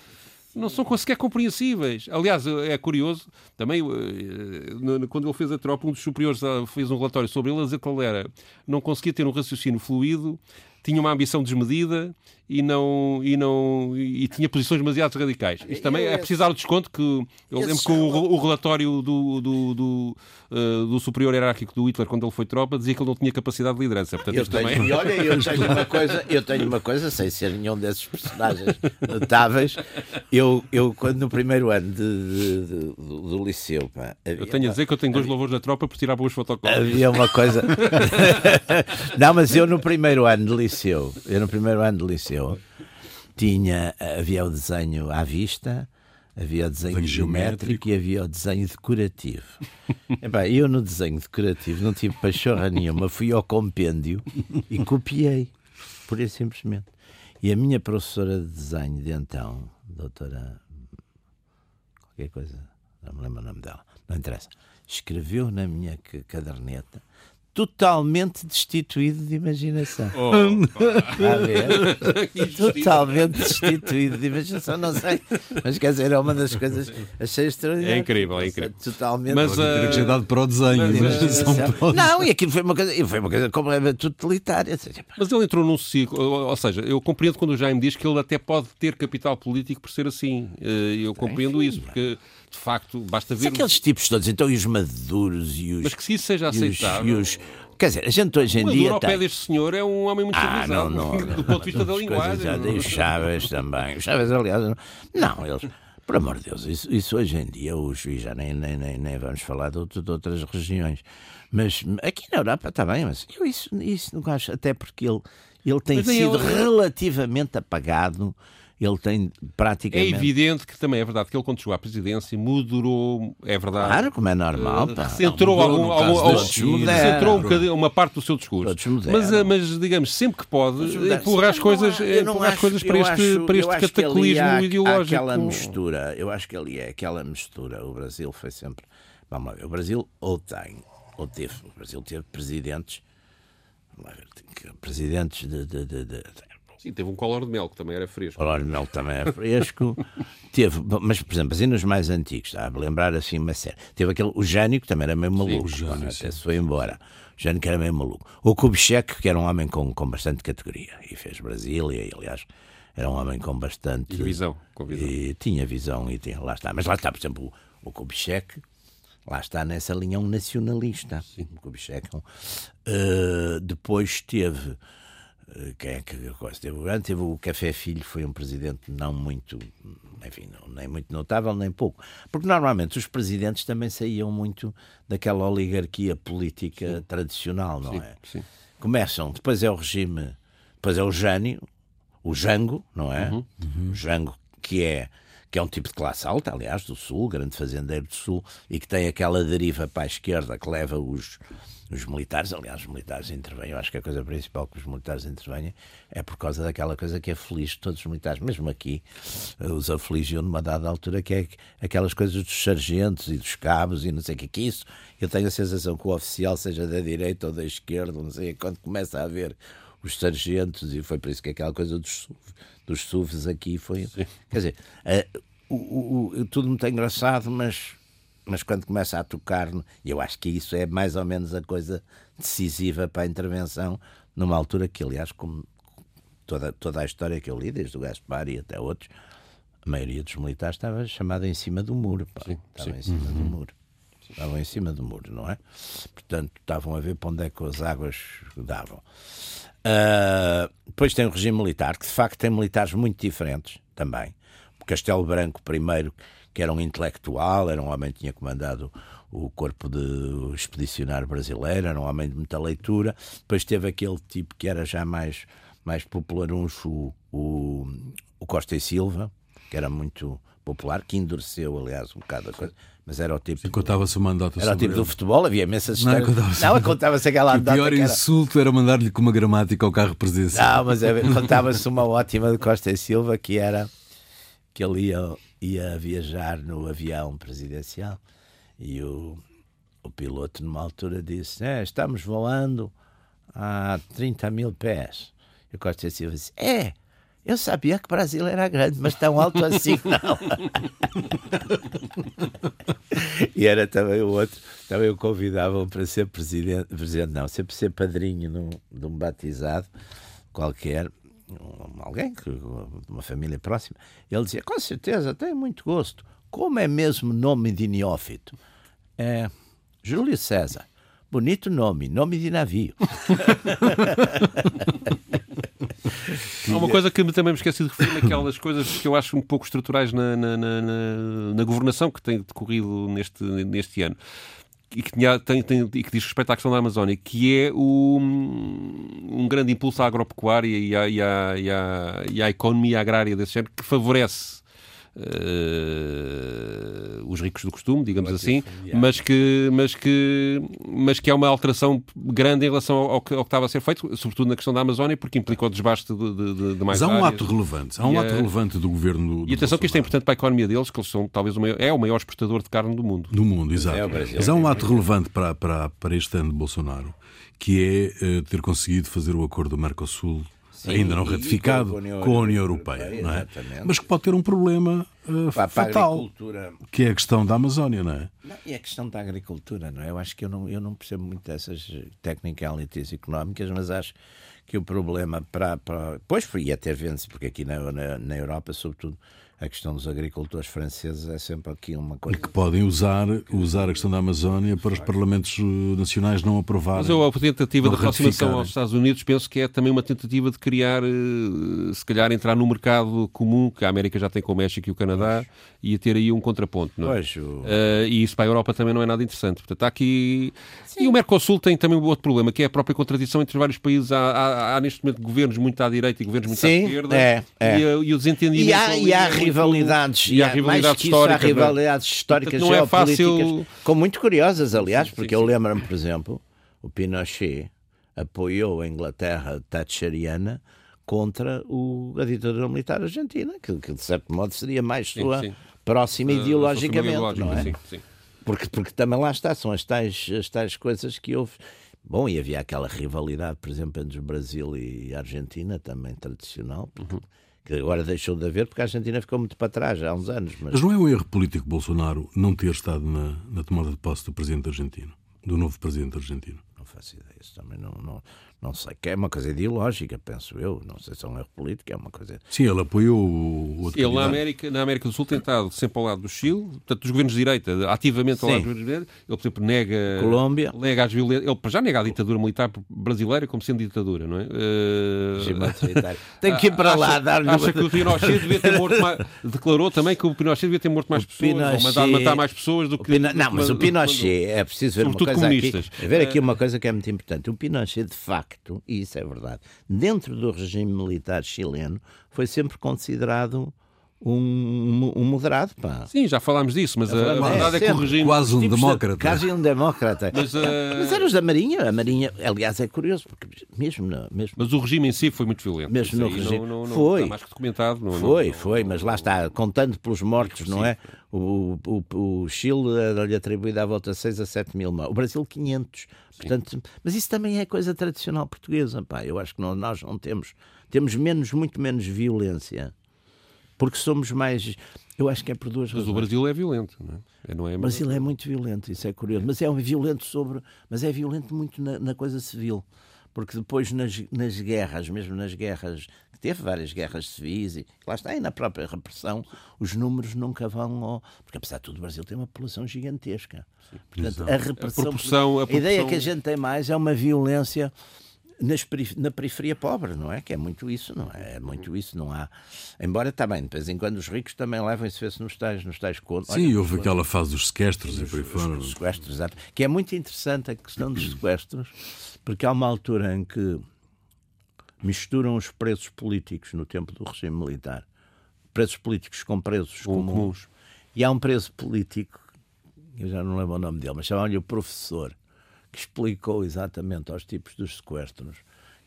não são sequer compreensíveis. Aliás, é curioso, também, eh, quando ele fez a tropa, um dos superiores ah, fez um relatório sobre ele, a dizer que ele era, não conseguia ter um raciocínio fluido, tinha uma ambição desmedida e não e não e tinha posições demasiado radicais. Isto também é preciso dar o desconto que eu lembro que o, o relatório do, do, do, uh, do, superior hierárquico do Hitler quando ele foi tropa dizia que ele não tinha capacidade de liderança. Portanto, eu tenho, também... E olha, eu tenho uma coisa, eu tenho uma coisa sem ser nenhum desses personagens notáveis. Eu, eu quando no primeiro ano de, de, de, do liceu, pá, eu tenho a dizer que eu tenho dois louvores da tropa por tirar boas fotocópias. Havia uma coisa. não, mas eu no primeiro ano de liceu, eu no primeiro ano de liceu tinha, havia o desenho à vista, havia o desenho, desenho geométrico, geométrico, e havia o desenho decorativo. Epá, eu no desenho decorativo não tive pachorra nenhuma, fui ao compêndio e copiei, por isso simplesmente. E a minha professora de desenho de então, doutora qualquer coisa, não me lembro o nome dela, não interessa, escreveu na minha caderneta totalmente destituído de imaginação. Oh, a ver? totalmente destituído de imaginação, não sei. Mas quer dizer, é uma das coisas achei extraordinárias. É incrível, é incrível. Totalmente. Mas uh, ter dado para o desenho. Mas, não, e aquilo foi uma coisa, foi uma coisa completamente totalitária. Mas ele entrou num ciclo, ou seja, eu compreendo quando o Jaime diz que ele até pode ter capital político por ser assim. Eh, eu compreendo isso, porque de facto, basta ver. aqueles tipos todos, então, e os maduros e os. Mas que se isso seja aceitável. Os, Quer dizer, a gente hoje em dia. O tem... deste senhor é um homem muito ah, civilizado, não, não, do ponto de vista da linguagem. e o Chaves também. O Chaves, aliás, não, eles. Por amor de Deus, isso, isso hoje em dia, o juiz já nem, nem, nem, nem vamos falar de, de, outras regiões. Mas aqui na Europa está bem, mas eu isso, isso não acho, até porque ele, ele tem mas sido eu... relativamente apagado ele tem praticamente. É evidente que também é verdade que ele, quando chegou à presidência, moderou, é verdade. Claro, como é normal. Uh, centrou, algum, algum, centrou um bocadinho, uma parte do seu discurso. Mas, eh, mas, digamos, sempre que pode, empurra as coisas, as coisas para este, para este cataclismo ideológico. Aquela mistura, eu acho que ali é aquela mistura. O Brasil foi sempre. Vamos lá ver, o Brasil ou tem, ou teve, o Brasil teve presidentes, vamos lá ver, presidentes de, de, de, de Sim, teve um color de mel que também era fresco. Color de mel também era fresco. teve, mas, por exemplo, assim nos mais antigos, está a lembrar assim uma série. Teve aquele, o Jânio, que também era meio maluco. Sim, Jânio, até se foi embora. O Jânio, que era meio maluco. O Kubitschek, que era um homem com, com bastante categoria. E fez Brasília, e, aliás, era um homem com bastante. E visão, com visão. E tinha visão, e tinha, lá está. Mas lá está, por exemplo, o, o Kubitschek. Lá está nessa linha um nacionalista. Sim. O Kubitschek. Uh, depois teve quem é que gosta? Teve, antes teve o Café Filho, foi um presidente não muito, enfim, não, nem muito notável, nem pouco. Porque normalmente os presidentes também saíam muito daquela oligarquia política sim. tradicional, não sim, é? Sim. Começam, depois é o regime, depois é o Jânio, o Jango, não é? Uhum. Uhum. O Jango, que é que é um tipo de classe alta, aliás, do Sul, grande fazendeiro do Sul, e que tem aquela deriva para a esquerda que leva os, os militares, aliás, os militares intervêm, eu acho que a coisa principal que os militares intervenham é por causa daquela coisa que aflige todos os militares, mesmo aqui, eh, os afligiam numa dada altura, que é aquelas coisas dos sargentos e dos cabos e não sei o que, que isso, eu tenho a sensação que o oficial, seja da direita ou da esquerda, não sei, quando começa a haver os sargentos, e foi por isso que aquela coisa dos, dos SUVs aqui foi. Sim. Quer dizer, uh, o, o, o, tudo muito engraçado, mas mas quando começa a tocar, e eu acho que isso é mais ou menos a coisa decisiva para a intervenção, numa altura que, aliás, como toda, toda a história que eu li, desde o Gaspar e até outros, a maioria dos militares estava chamada em cima do muro. Pá. Sim, estava sim. em cima uhum. do muro. Estavam em cima do muro, não é? Portanto, estavam a ver para onde é que as águas davam. Uh, depois tem o regime militar, que de facto tem militares muito diferentes também. Castelo Branco, primeiro, que era um intelectual, era um homem que tinha comandado o corpo de expedicionário brasileiro, era um homem de muita leitura. Depois teve aquele tipo que era já mais, mais popular, o, o, o Costa e Silva, que era muito popular, que endureceu, aliás, um bocado a coisa. Mas era o tipo. Contava-se o mandato Era o tipo ele. do futebol, havia imensas histórias. Não, contava-se aquela anedota. O pior insulto era, era mandar-lhe com uma gramática ao carro presidencial. Não, mas é, contava-se uma ótima de Costa e Silva que era que ele ia ia viajar no avião presidencial e o, o piloto, numa altura, disse: é, Estamos voando a 30 mil pés. E o Costa Silva disse: É, eu sabia que o Brasil era grande, mas tão alto assim não. e era também o outro, também o convidavam para ser presidente, presidente não, sempre ser padrinho num, de um batizado qualquer um, alguém, uma família próxima, ele dizia, com certeza, tem muito gosto. Como é mesmo nome de neófito? É Júlio César. Bonito nome, nome de navio. Há uma coisa que também me esqueci de referir, aquelas coisas que eu acho um pouco estruturais na, na, na, na governação que tem decorrido neste, neste ano e que, tinha, tem, tem, e que diz respeito à questão da Amazónia, que é o, um grande impulso à agropecuária e à, e à, e à, e à economia agrária desse género, que favorece Uh, os ricos do costume, digamos assim, mas que, mas, que, mas que é uma alteração grande em relação ao, que, ao, que, estava a ser feito, sobretudo na questão da Amazónia, porque implicou o desbaste de, de, de mais Mas há um áreas. ato relevante, há um e, ato relevante do governo. Do e atenção que isto é importante para a economia deles, que eles são talvez o maior, é o maior exportador de carne do mundo. Do mundo, exato. É mas há um ato relevante para, para, para este ano de Bolsonaro, que é uh, ter conseguido fazer o acordo do Mercosul Sim, ainda não ratificado com a União, com a União Europeia, Europeia não é? mas que pode ter um problema uh, para, fatal, para que é a questão da Amazónia, não é? Não, e a questão da agricultura, não é? Eu acho que eu não, eu não percebo muito dessas technicalities económicas, mas acho que o problema para... para pois, e até vende-se, porque aqui na, na, na Europa, sobretudo, a questão dos agricultores franceses é sempre aqui uma coisa. E que podem usar, usar a questão da Amazónia para os parlamentos eh, nacionais não aprovarem. Mas eu, a tentativa de aproximação aos Estados Unidos penso que é também uma tentativa de criar, eh, se calhar, entrar no mercado comum que a América já tem com o México e o Canadá e ter aí um contraponto. Não é? Pois, o... uh, e isso para a Europa também não é nada interessante. Portanto, há aqui. Sim. E o Mercosul tem também um outro problema, que é a própria contradição entre vários países. Há, há, há neste momento governos muito à direita e governos muito Sim, à esquerda. É, é. E, e o desentendimento. E há, e há rivalidades, e há rivalidades históricas. Há rivalidades históricas não é fácil... com muito curiosas, aliás, sim, porque sim, eu lembro-me, por exemplo, o Pinochet apoiou a Inglaterra thatcheriana contra o, a ditadura militar argentina, que, que, de certo modo seria mais sua sim, próxima uh, ideologicamente, não é? Porque, porque também lá está, são as tais, as tais coisas que houve. Bom, e havia aquela rivalidade, por exemplo, entre o Brasil e a Argentina, também tradicional, porque, uhum que agora deixou de haver porque a Argentina ficou muito para trás há uns anos. Mas, mas não é um erro político Bolsonaro não ter estado na, na tomada de posse do presidente argentino, do novo presidente argentino? Não faço ideia, isso também não, não, não sei, que é uma coisa ideológica, penso eu. Não sei se é um erro político, é uma coisa. Sim, ele apoiou o outro Ele na América, na América do Sul tem estado sempre ao lado do Chile, portanto, dos governos de direita, ativamente ao Sim. lado dos governos de direita. Ele, por exemplo, nega. Colômbia. Nega as violências. Ele já nega a ditadura militar brasileira como sendo ditadura, não é? Uh... tem que ir para lá dar-lhe. Acha que o Pinochet devia ter morto mais. Declarou também que o Pinochet devia ter morto mais o pessoas, Pinochet... ou mandado matar mais pessoas do que. Pino... Não, mas o Pinochet, é preciso ver uma coisa aqui. Ver aqui uma coisa que é muito importante. O Pinochet, de facto, e isso é verdade verdade, dentro do regime militar chileno, foi sempre considerado um, um, moderado, pá. Sim, já falámos disso, mas a, a verdade é, é, que o regime... Quase um demócrata. Quase um demócrata. Mas, uh... mas eram os da Marinha. A Marinha, aliás, é curioso, porque mesmo... No, mesmo... Mas o regime em si foi muito violento. Mesmo no regime... Não, não, não, foi. Está mais que documentado. Não, foi, foi, mas lá está, contando pelos mortos, não é? O, o, o Chile era-lhe atribuído à volta de 6 a 7 mil. O Brasil, 500. Portanto, mas isso também é coisa tradicional portuguesa, pá. Eu acho que não, nós não temos... Temos menos, muito menos violência porque somos mais. Eu acho que é por duas mas razões. Mas o Brasil é violento, não é? é não é o Brasil é muito violento, isso é curioso. Mas é um violento sobre. Mas é violento muito na, na coisa civil. Porque depois nas, nas guerras, mesmo nas guerras, que teve várias guerras civis, e lá está, e na própria repressão, os números nunca vão. Ao... Porque apesar de tudo, o Brasil tem uma população gigantesca. Sim, Portanto, a repressão. A, proporção, a, proporção... a ideia que a gente tem mais é uma violência na periferia pobre, não é? Que é muito isso, não é? É muito isso, não há. Embora também, de vez em quando, os ricos também levam isso vê-se nos tais, nos tais contos. Sim, Olha, houve aquela fase dos sequestros e por aí fora. Os sequestros, exato. Que é muito interessante a questão dos sequestros, porque há uma altura em que misturam os presos políticos no tempo do regime militar, presos políticos com presos comuns. comuns. E há um preso político, eu já não lembro o nome dele, mas chamam-lhe o professor explicou exatamente aos tipos dos sequestros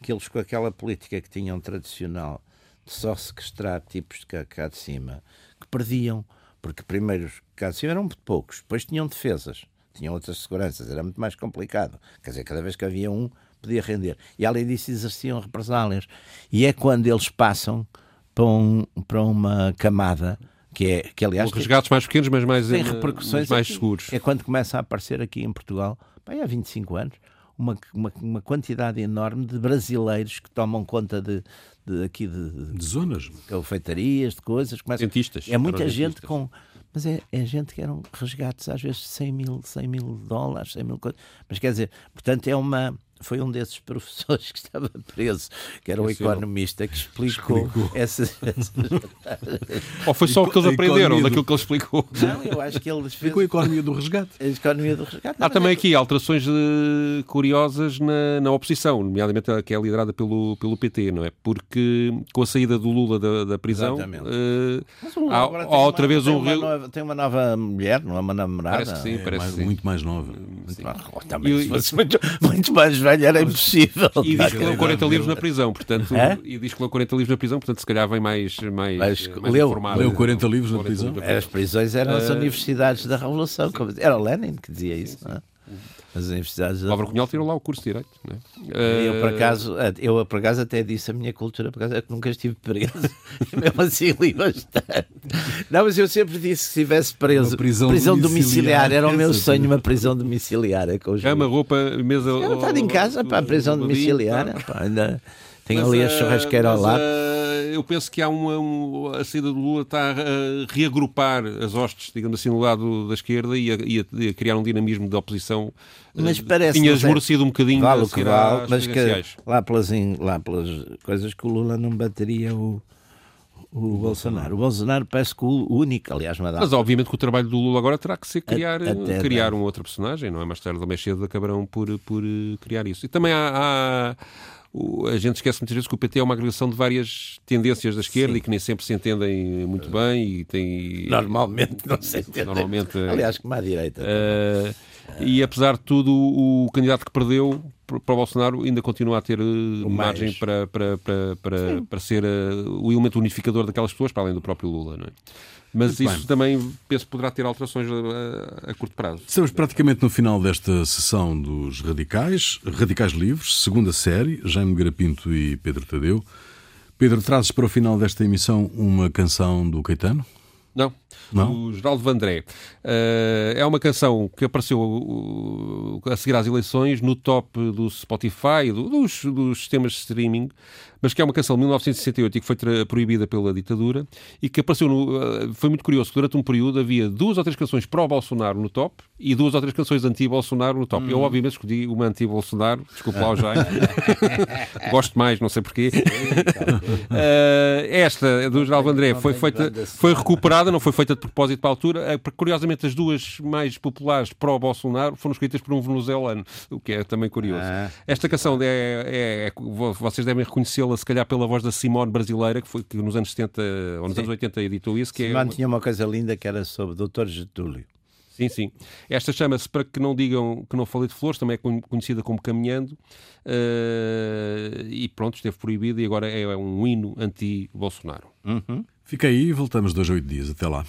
que eles, com aquela política que tinham tradicional de só sequestrar tipos de cá, cá de cima, que perdiam, porque primeiro os cá de cima eram muito poucos, depois tinham defesas, tinham outras seguranças, era muito mais complicado. Quer dizer, cada vez que havia um, podia render. E além disso, exerciam represálias. E é quando eles passam para, um, para uma camada que é que aliás resgates mais pequenos mas mais tem repercussões mais seguros é quando começa a aparecer aqui em Portugal bem, há 25 anos, uma, uma, uma, quantidade enorme de brasileiros que tomam conta de, de aqui de, de zonas, calfeitarias, de coisas. Começa, dentistas. É muita gente com mas é, é, gente que eram resgates às vezes 100 mil, 100 mil dólares, 100 mil coisas. Mas quer dizer, portanto, é uma, foi um desses professores que estava preso, que era um economista, que explicou, explicou. essas. Ou foi só o que eles aprenderam daquilo que ele explicou? Não, eu acho que eles fez. a economia do resgate. A economia do resgate. Há também é... aqui alterações uh, curiosas na, na oposição, nomeadamente a que é liderada pelo, pelo PT, não é? Porque com a saída do Lula da, da prisão. Uh, há, há outra uma, vez um. Uma nova, tem uma nova mulher, não é uma namorada? Parece que sim, é, parece mais, sim. Muito mais nova. Muito mais, oh, também, e, muito, mais velho era impossível. E diz que leu 40 livros na prisão, portanto. É? E diz que leu 40 livros na prisão, portanto, se calhar vem mais, mais, Mas, mais leu, informado. Leu 40 livros na prisão? As prisões eram as uh, universidades da Revolução. Era o Lenin que dizia isso, não é? As universidades. O Álvaro Cunhal tirou lá o curso de Direito. É? Eu, por acaso, eu, por acaso, até disse a minha cultura, por acaso, é que nunca estive preso. Mesmo assim, li bastante. Não, mas eu sempre disse que se estivesse preso. Uma prisão, prisão domiciliar, era o meu sonho, uma prisão domiciliar. Com os Cama, roupa, mesa. Eu estava em casa, para a prisão domiciliar. Pá, ainda. Tem ali a churrasqueira ao lado. eu penso que há uma, uma, a saída do Lula está a reagrupar as hostes, digamos assim, no lado da esquerda e a, e a, e a criar um dinamismo de oposição. Mas parece Tinha esmorecido um bocadinho vale o que vale, mas que lá pelas, lá pelas coisas que o Lula não bateria o, o Bolsonaro. O Bolsonaro parece que o único, aliás, mas, mas obviamente que o trabalho do Lula agora terá que ser criar, criar um outro personagem, não é? Mais tarde ou mais cedo acabarão por, por eh, criar isso. E também há, há a gente esquece muitas vezes que o PT é uma agregação de várias tendências da esquerda Sim. e que nem sempre se entendem muito bem e tem normalmente não se entendem. normalmente aliás como à direita uh, e apesar de tudo o candidato que perdeu para o Bolsonaro ainda continua a ter uh, margem para, para, para, para, para ser uh, o elemento unificador daquelas pessoas para além do próprio Lula não é? Mas Muito isso bem. também penso poderá ter alterações a, a, curto prazo. Estamos praticamente no final desta sessão dos Radicais, Radicais Livres, segunda série, Jaime Garapinto e Pedro Tadeu. Pedro, trazes para o final desta emissão uma canção do Caetano? Não. Não? O Geraldo Vandré. Uh, é uma canção que apareceu uh, a seguir às eleições no top do Spotify, do, dos, dos sistemas de streaming, mas que é uma canção de 1968 e que foi proibida pela ditadura e que apareceu no. Uh, foi muito curioso que durante um período havia duas ou três canções pró-Bolsonaro no top e duas ou três canções anti-Bolsonaro no top. Hum. Eu, obviamente, escolhi uma anti-Bolsonaro, desculpa lá o Jaime. Gosto mais, não sei porquê. uh, esta, do Geraldo André, foi, feita, foi recuperada, não foi feita de propósito para a altura. Eh, curiosamente, as duas mais populares pró-Bolsonaro foram escritas por um venezuelano, o que é também curioso. Ah. Esta canção é, é, é vocês devem reconhecê-la se calhar pela voz da Simone brasileira, que foi que nos anos 70 ou nos Sim. anos 80 editou isso. Que é Simone é... tinha uma coisa linda que era sobre Dr. Getúlio. Sim, sim. Esta chama-se, para que não digam que não falei de flores, também é conhecida como Caminhando. Uh, e pronto, esteve proibida e agora é um hino anti-Bolsonaro. Uhum. Fica aí e voltamos dois a oito dias. Até lá.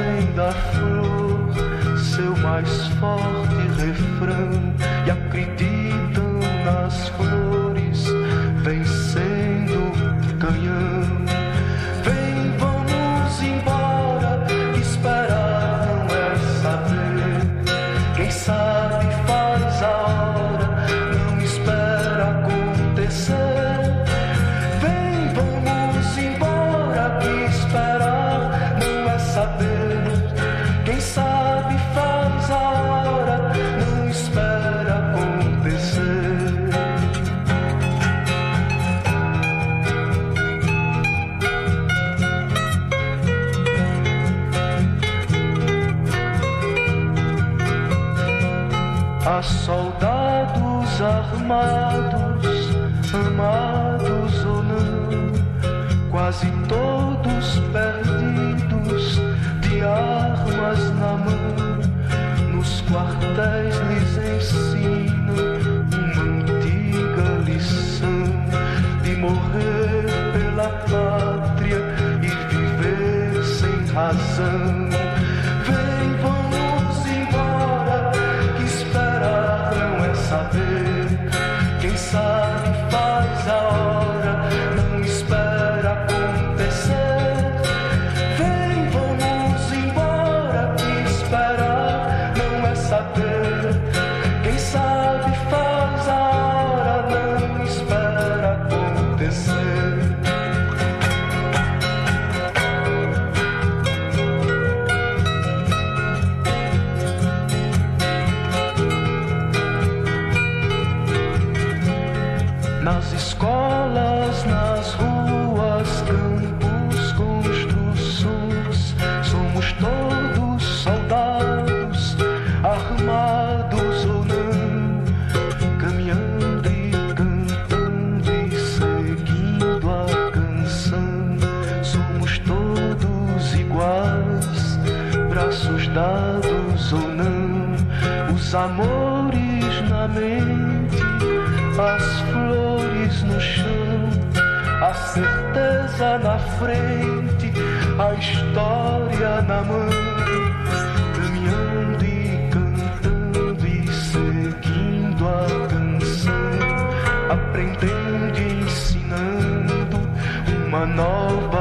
vem da flor, seu mais forte refrão. a soldados armados, amados ou não, quase todos perdidos, de armas na mão, nos quartéis lhes ensino uma antiga lição de morrer pela pátria e viver sem razão. dados ou não, os amores na mente, as flores no chão, a certeza na frente, a história na mão, caminhando e cantando e seguindo a canção, aprendendo e ensinando uma nova